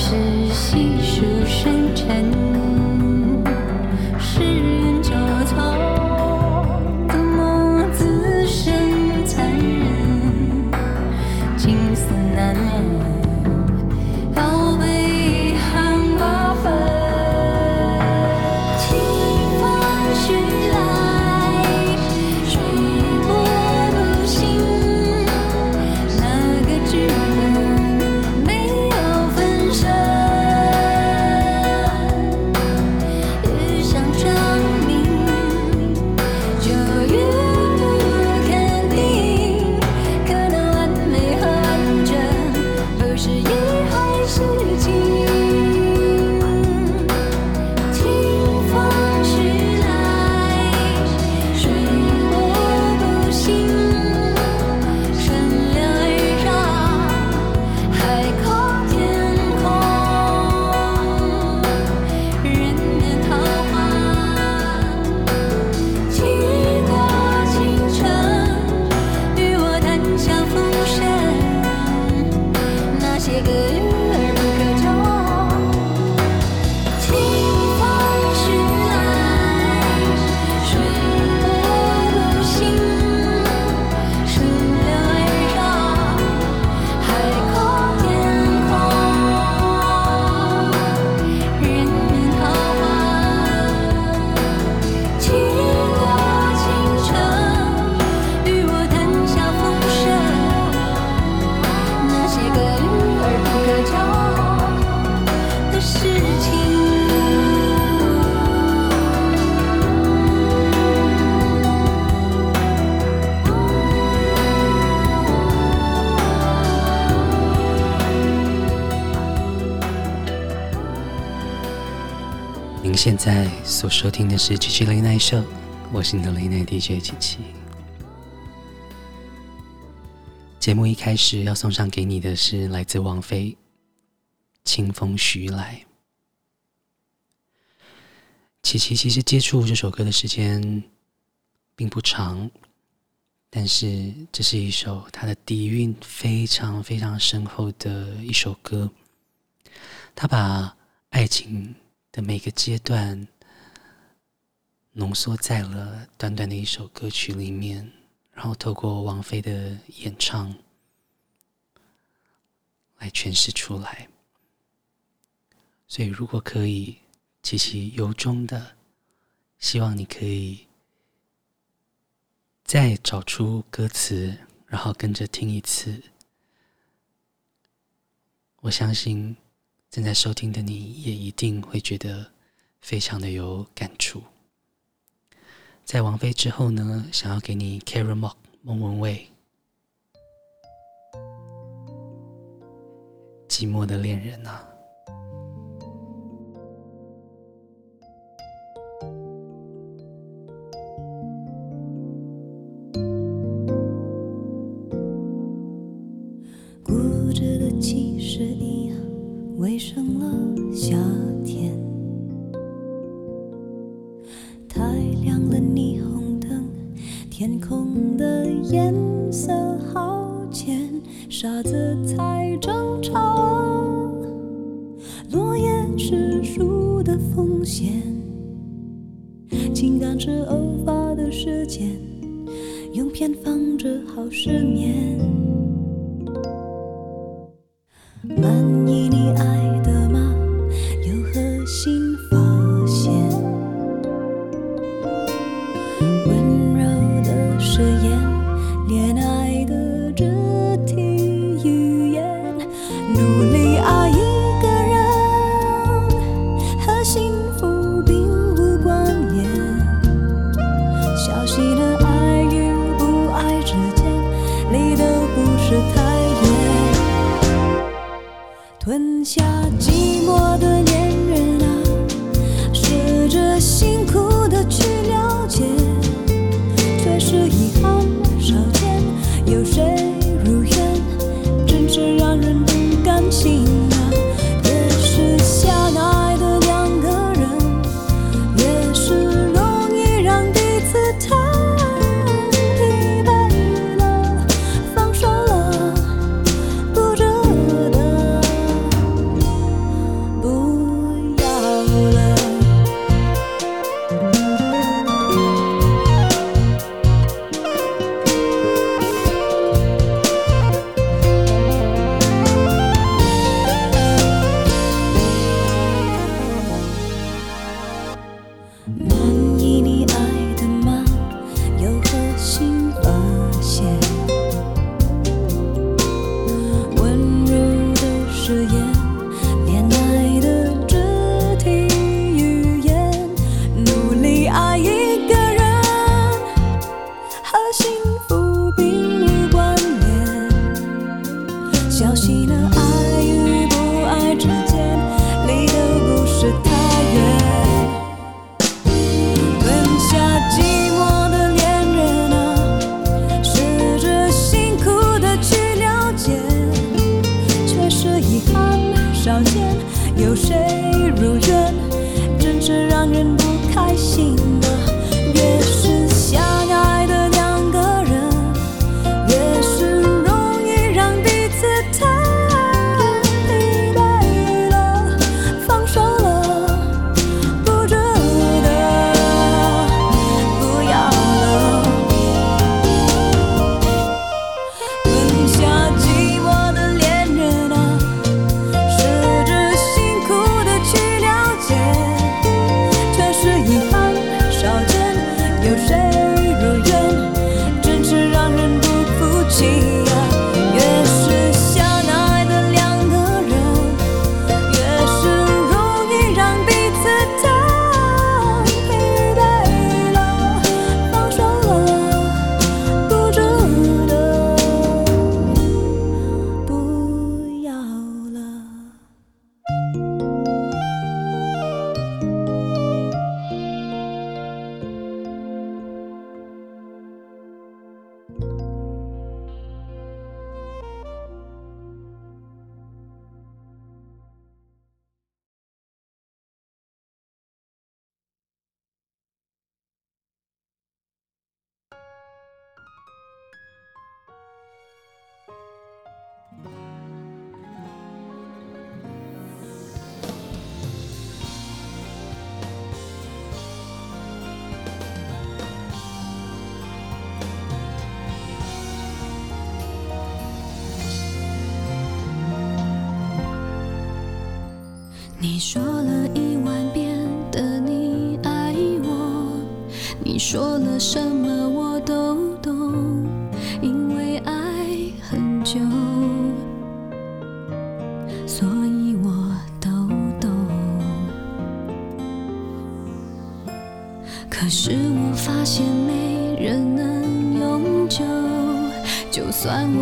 是细数深沉现在所收听的是七七雷奈秀，我是你的雷奈 DJ 七七。节目一开始要送上给你的是来自王菲《清风徐来》。七七其实接触这首歌的时间并不长，但是这是一首它的底蕴非常非常深厚的一首歌，他把爱情。的每个阶段浓缩在了短短的一首歌曲里面，然后透过王菲的演唱来诠释出来。所以，如果可以，其实由衷的希望你可以再找出歌词，然后跟着听一次。我相信。正在收听的你也一定会觉得非常的有感触。在王菲之后呢，想要给你 Karen Mok 莫文蔚。寂寞的恋人啊。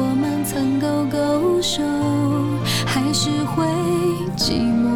我们曾勾勾手还是会寂寞。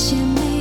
些美。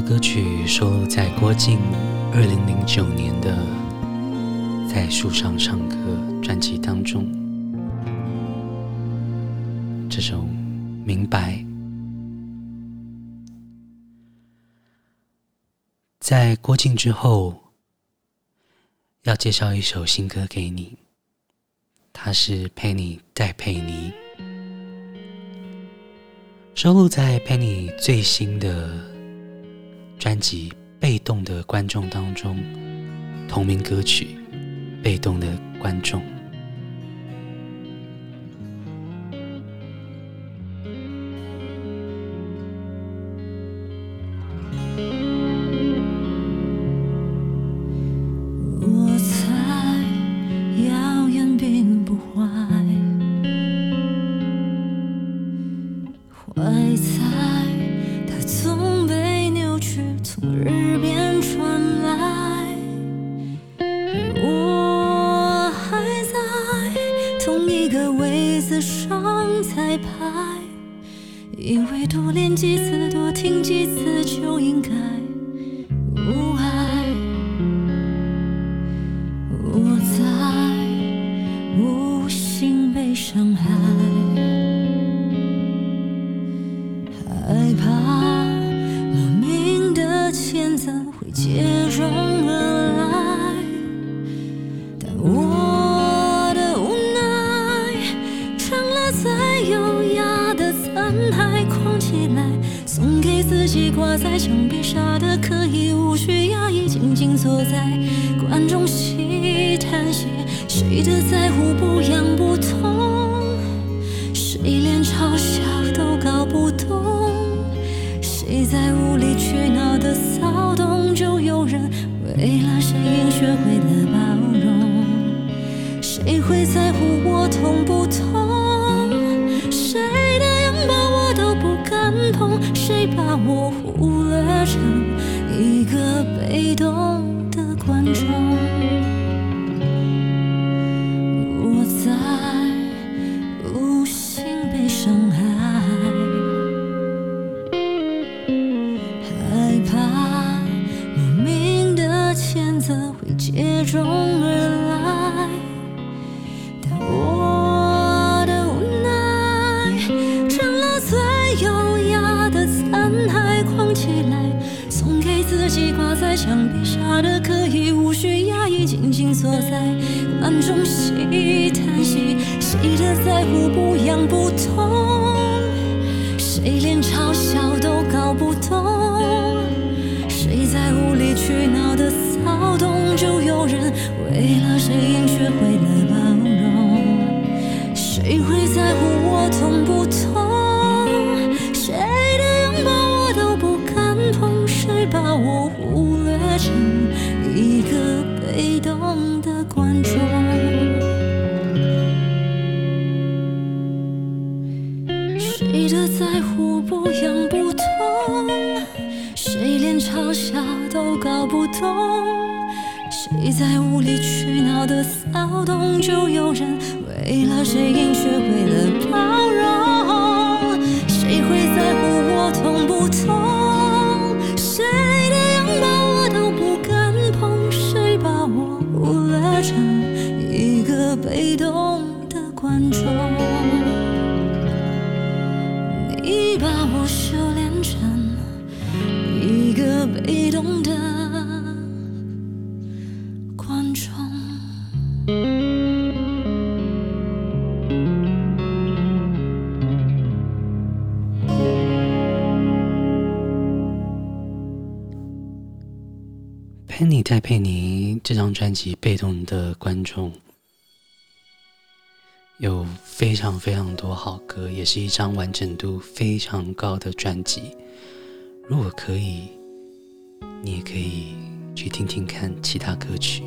歌曲收录在郭静二零零九年的《在树上唱歌》专辑当中。这首《明白》在郭静之后，要介绍一首新歌给你，它是 Penny 戴佩妮，收录在 Penny 最新的。专辑《被动的观众》当中，同名歌曲《被动的观众》。就有人为了谁应学会我的骚动，就有人为了谁应学会了包容，谁会在乎我痛不痛？专辑《被动的观众》。有非常非常多好歌，也是一张完整度非常高的专辑。如果可以，你也可以去听听看其他歌曲，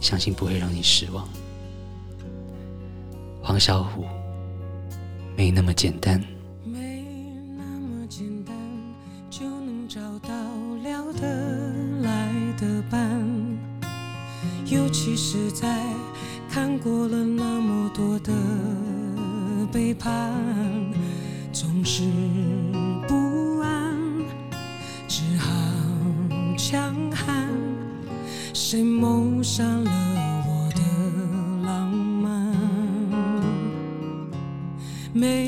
相信不会让你失望。黄小琥，没那么简单。没那么简单，就能找到聊得来的伴，尤其是在。看过了那么多的背叛，总是不安，只好强悍。谁谋杀了我的浪漫？没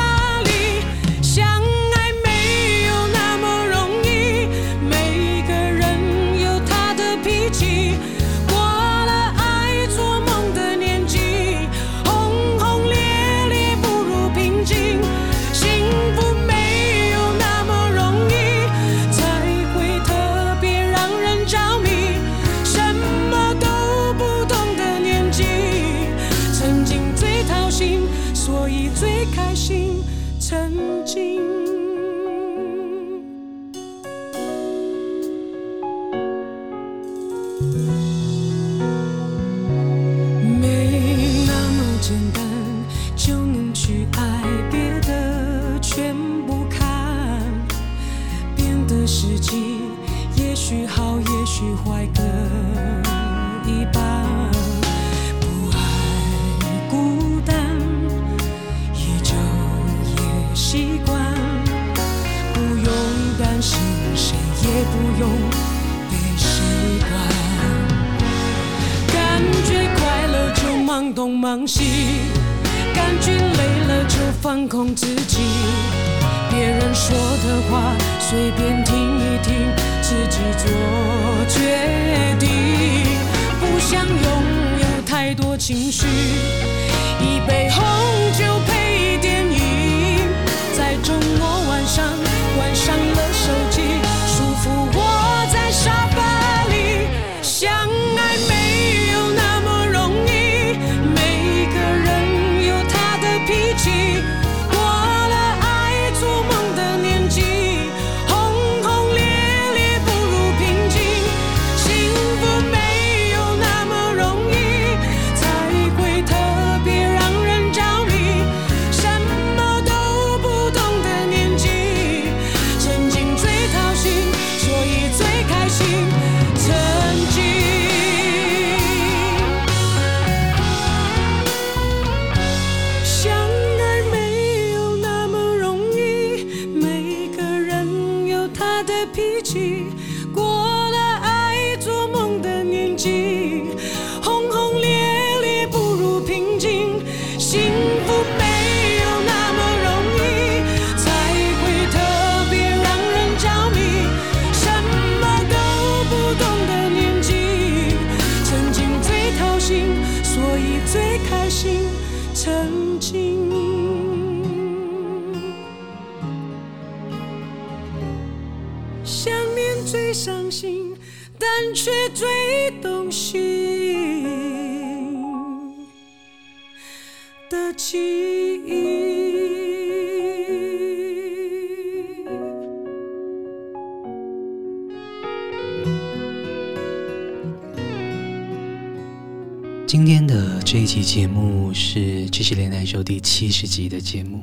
节目是《知识连台秀》第七十集的节目。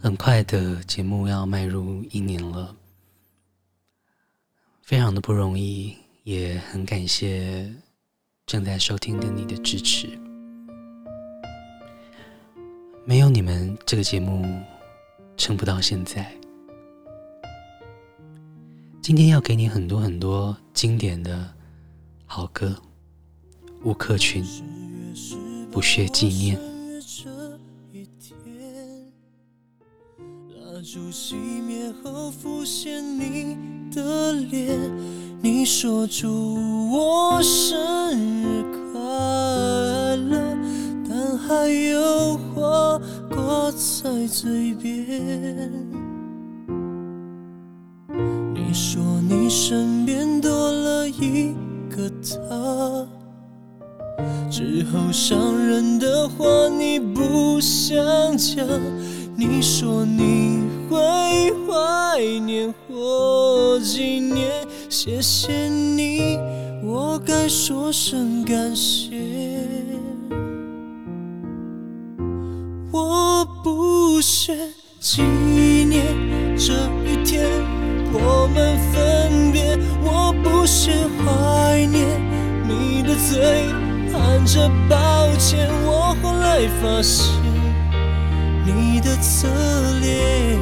很快的节目要迈入一年了，非常的不容易，也很感谢正在收听的你的支持。没有你们，这个节目撑不到现在。今天要给你很多很多经典的好歌。吴克群，不屑纪念。蜡烛熄灭后浮现你的脸，你说祝我生日快乐，但还有花挂在嘴边。你说你身边多了一个他。之后伤人的话你不想讲，你说你会怀念或纪念，谢谢你，我该说声感谢。我不屑纪念这一天我们分别，我不屑怀念你的嘴。喊着抱歉，我后来发现你的侧脸，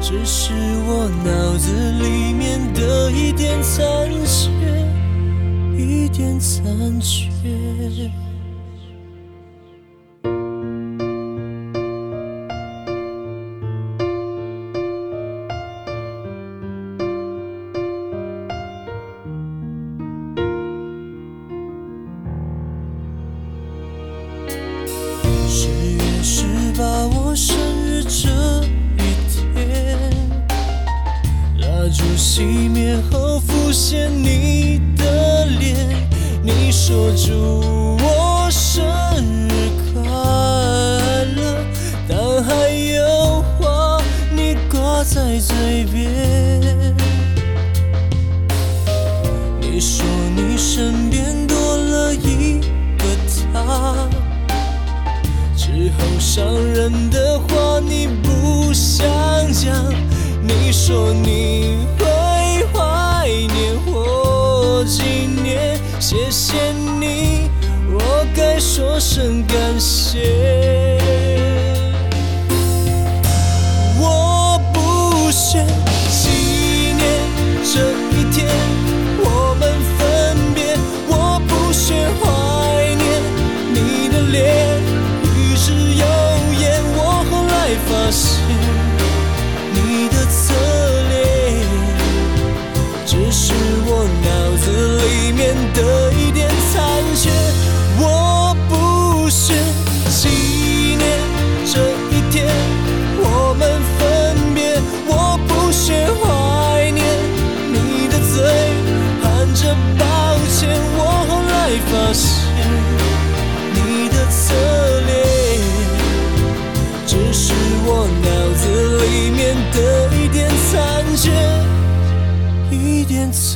只是我脑子里面的一点残缺，一点残缺。说出。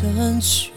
散去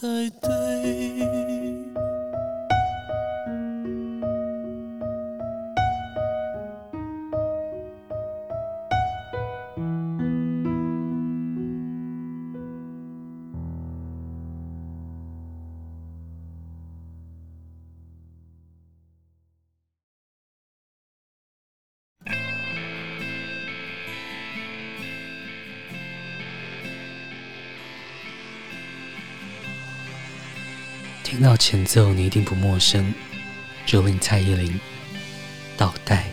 在听到前奏，你一定不陌生。蹂躏蔡依林，倒带。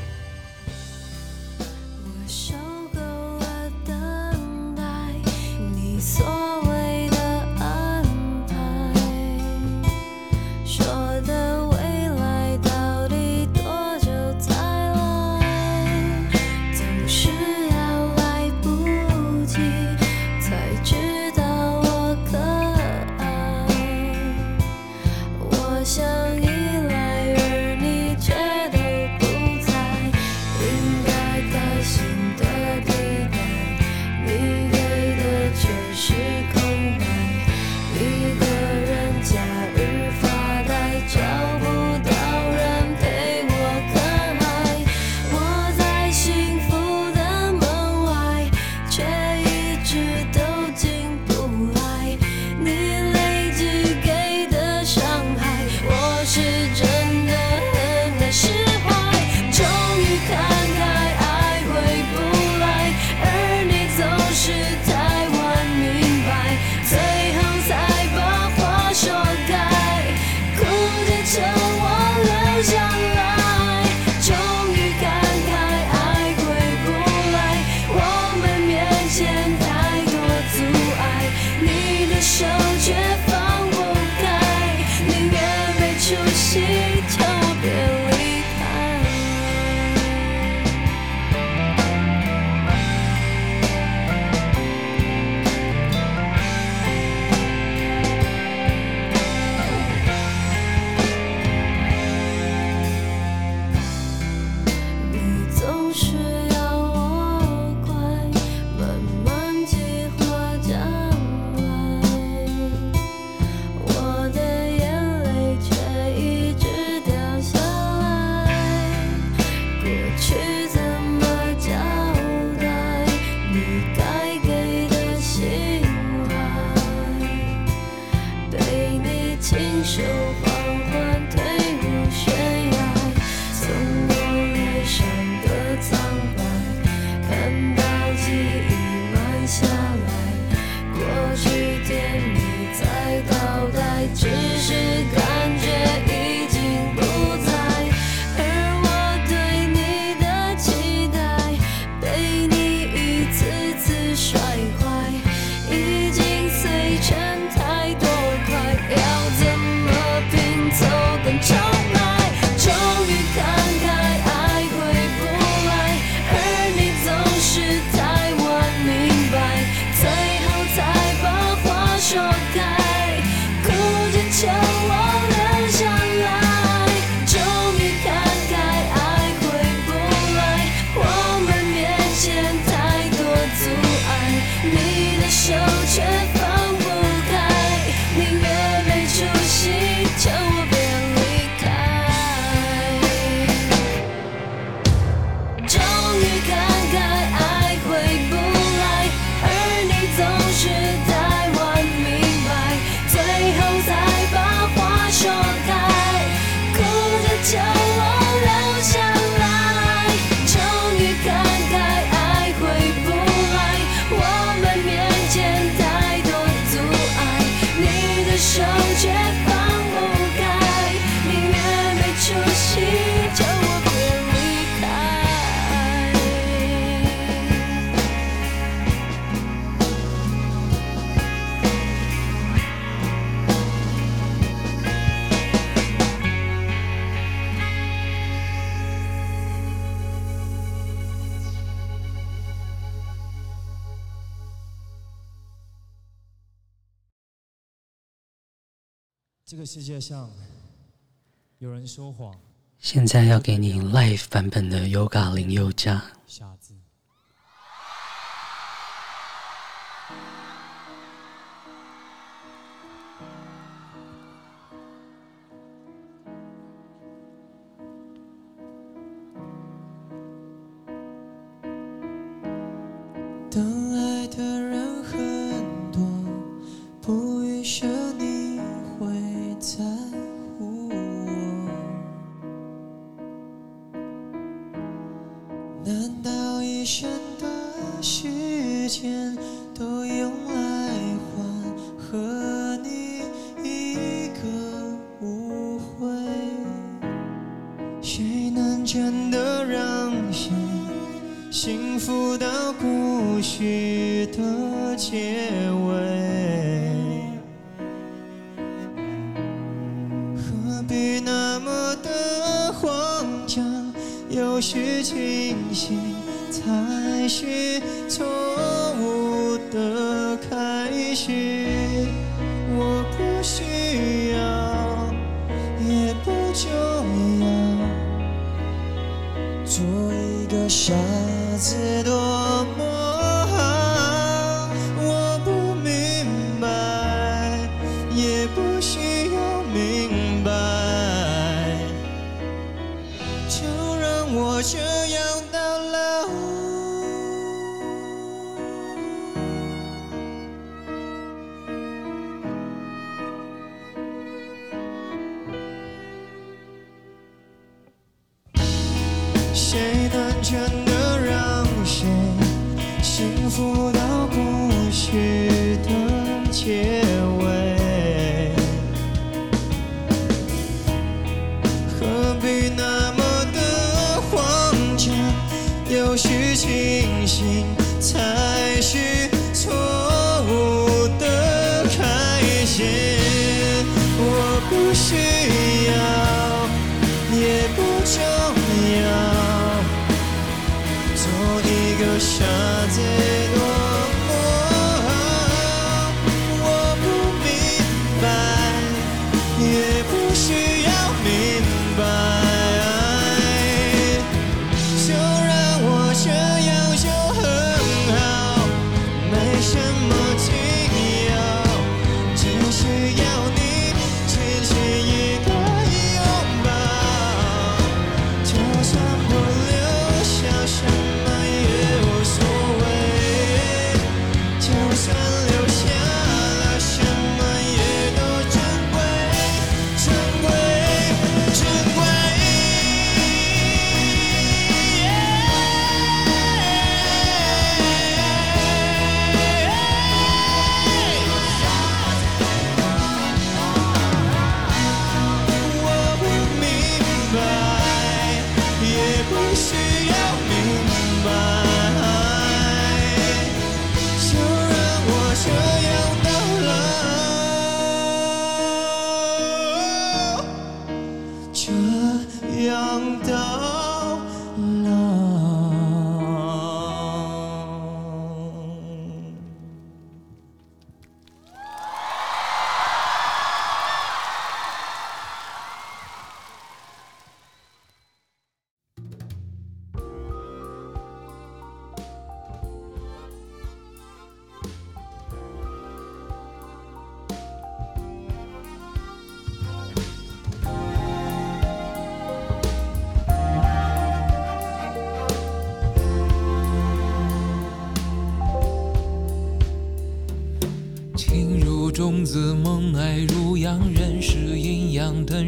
世界上有人说谎。现在要给你 live 版本的 Yoga 林宥嘉。都用来换和你一个误会？谁能真的让谁幸福到故事的结尾？何必那么的慌张？有时清醒才是错误开始。我不需要，也不重要，做一个傻子重要。做一个傻子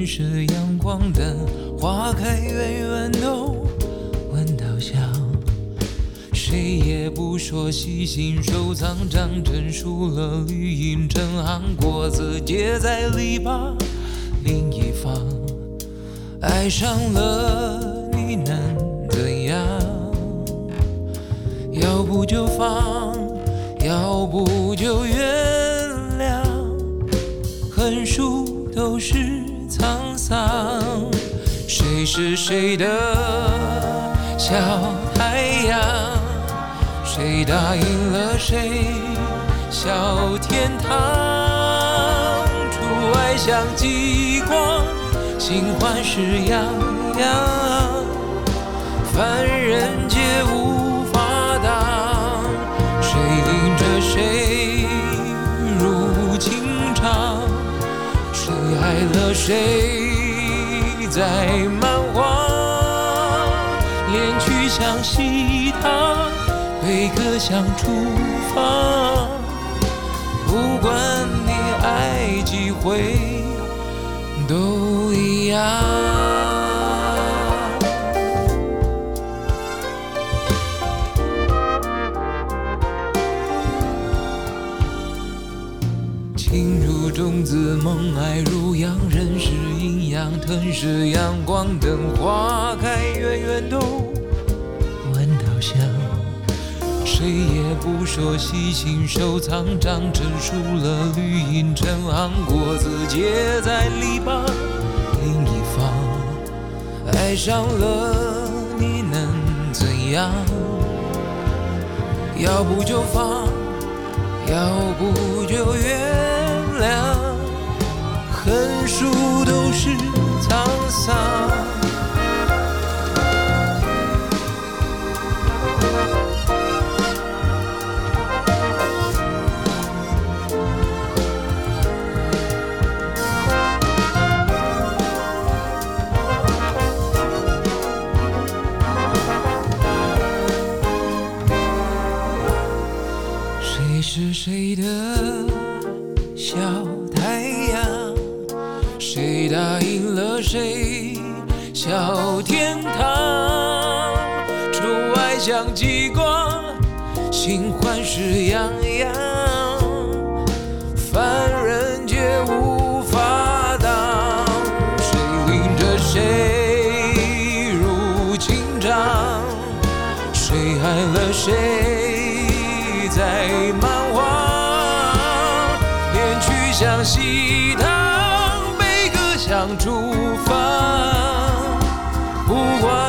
是阳光的，花开远远都闻到香。谁也不说细心收藏，长成树了绿荫成行，果子结在篱笆另一方。爱上了是谁的小太阳？谁答应了谁小天堂？初爱像极光，新欢是洋洋，凡人皆无法挡。谁领着谁入情场？谁爱了谁在蛮荒？恋曲像溪塘，被贝壳想出发，不管你爱几回都一样。子萌爱如阳，人是阴阳，吞噬阳光，等花开，远远都闻到香。谁也不说细心收藏，长成熟了绿荫成行，果子结在篱笆另一方。爱上了你能怎样？要不就放，要不就原谅横竖都是沧桑。谁是谁的？谁小天堂？出外像极光，新欢是洋洋，凡人皆无法挡。谁领着谁入情场？谁爱了谁在蛮荒？恋曲像西塘。想出发，不管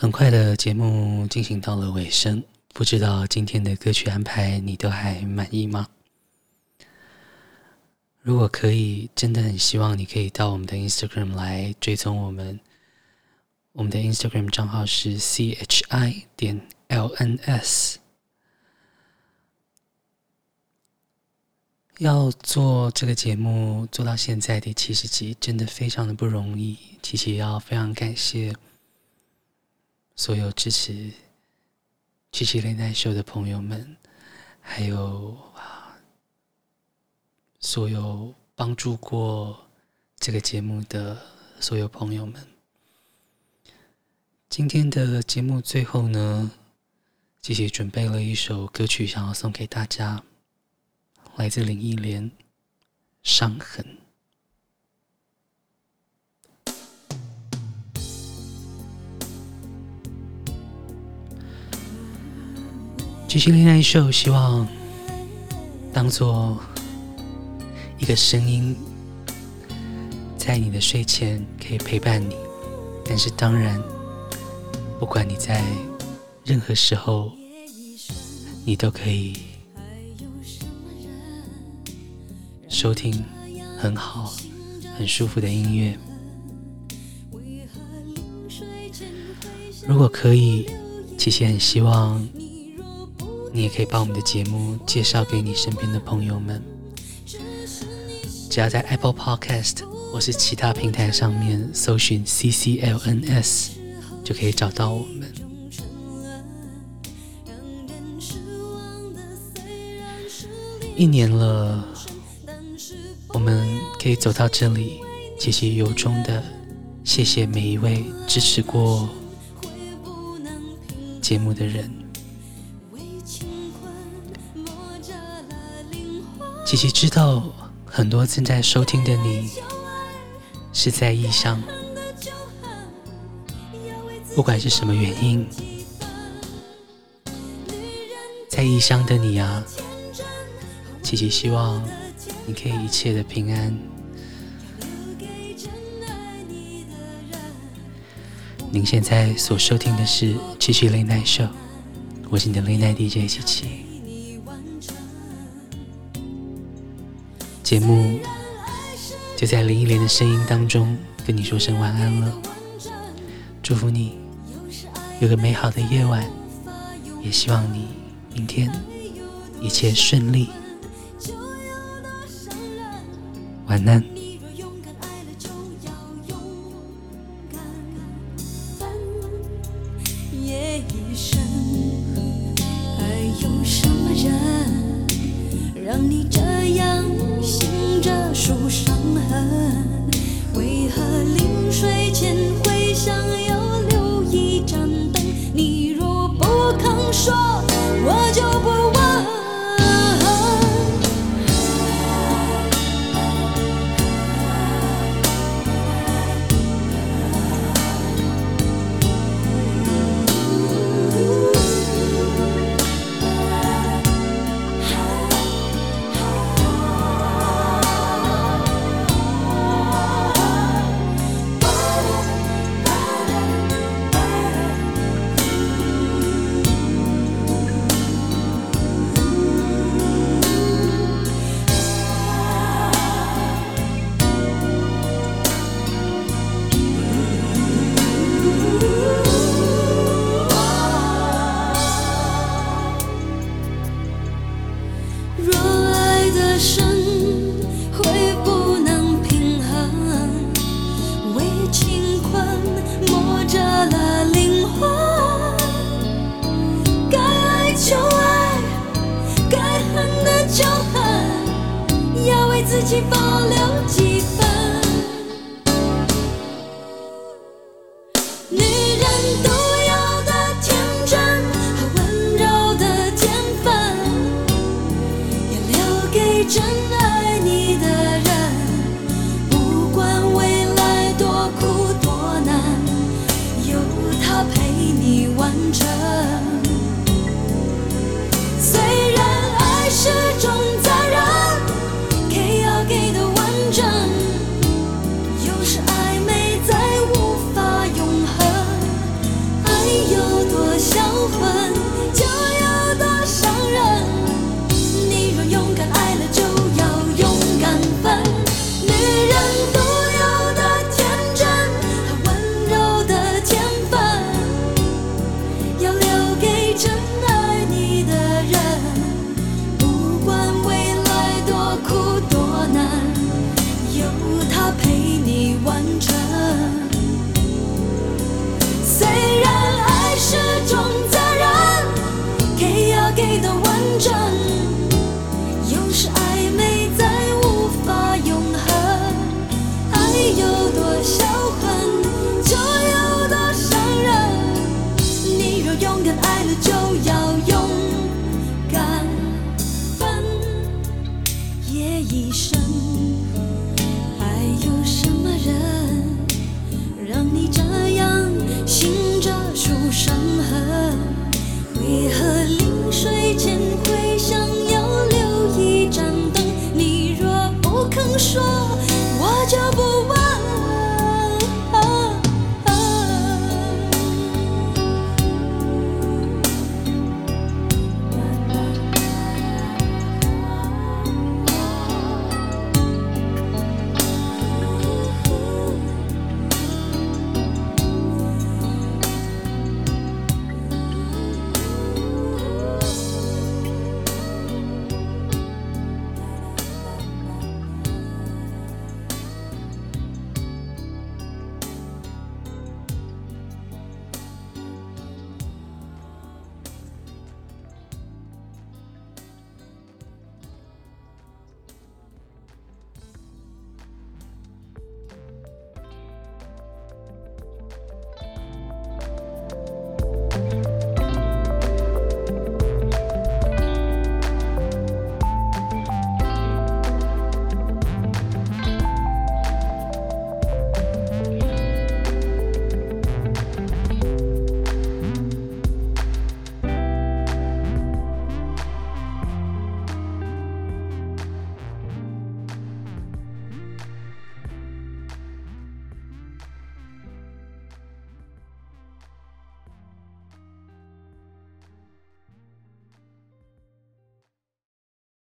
很快的节目进行到了尾声，不知道今天的歌曲安排你都还满意吗？如果可以，真的很希望你可以到我们的 Instagram 来追踪我们。我们的 Instagram 账号是 chi 点 lns。要做这个节目做到现在第七十集，真的非常的不容易。琪琪要非常感谢。所有支持《七七雷奈秀》的朋友们，还有啊，所有帮助过这个节目的所有朋友们，今天的节目最后呢，七七准备了一首歌曲，想要送给大家，来自林忆莲，《伤痕》。七七雷奈秀，希望当做一个声音，在你的睡前可以陪伴你。但是当然，不管你在任何时候，你都可以收听很好、很舒服的音乐。如果可以，七七很希望。你也可以把我们的节目介绍给你身边的朋友们。只要在 Apple Podcast 或是其他平台上面搜寻 CCLNS，就可以找到我们。一年了，我们可以走到这里，其实由衷的谢谢每一位支持过节目的人。琪琪知道，很多正在收听的你是在异乡，不管是什么原因，在异乡的你啊，琪琪希望你可以一切的平安。您现在所收听的是七七 Late Night Show，我是你的 Late Night DJ 七七。节目。就在林忆莲的声音当中跟你说声晚安了，祝福你有个美好的夜晚，也希望你明天一切顺利，晚安。起风流记。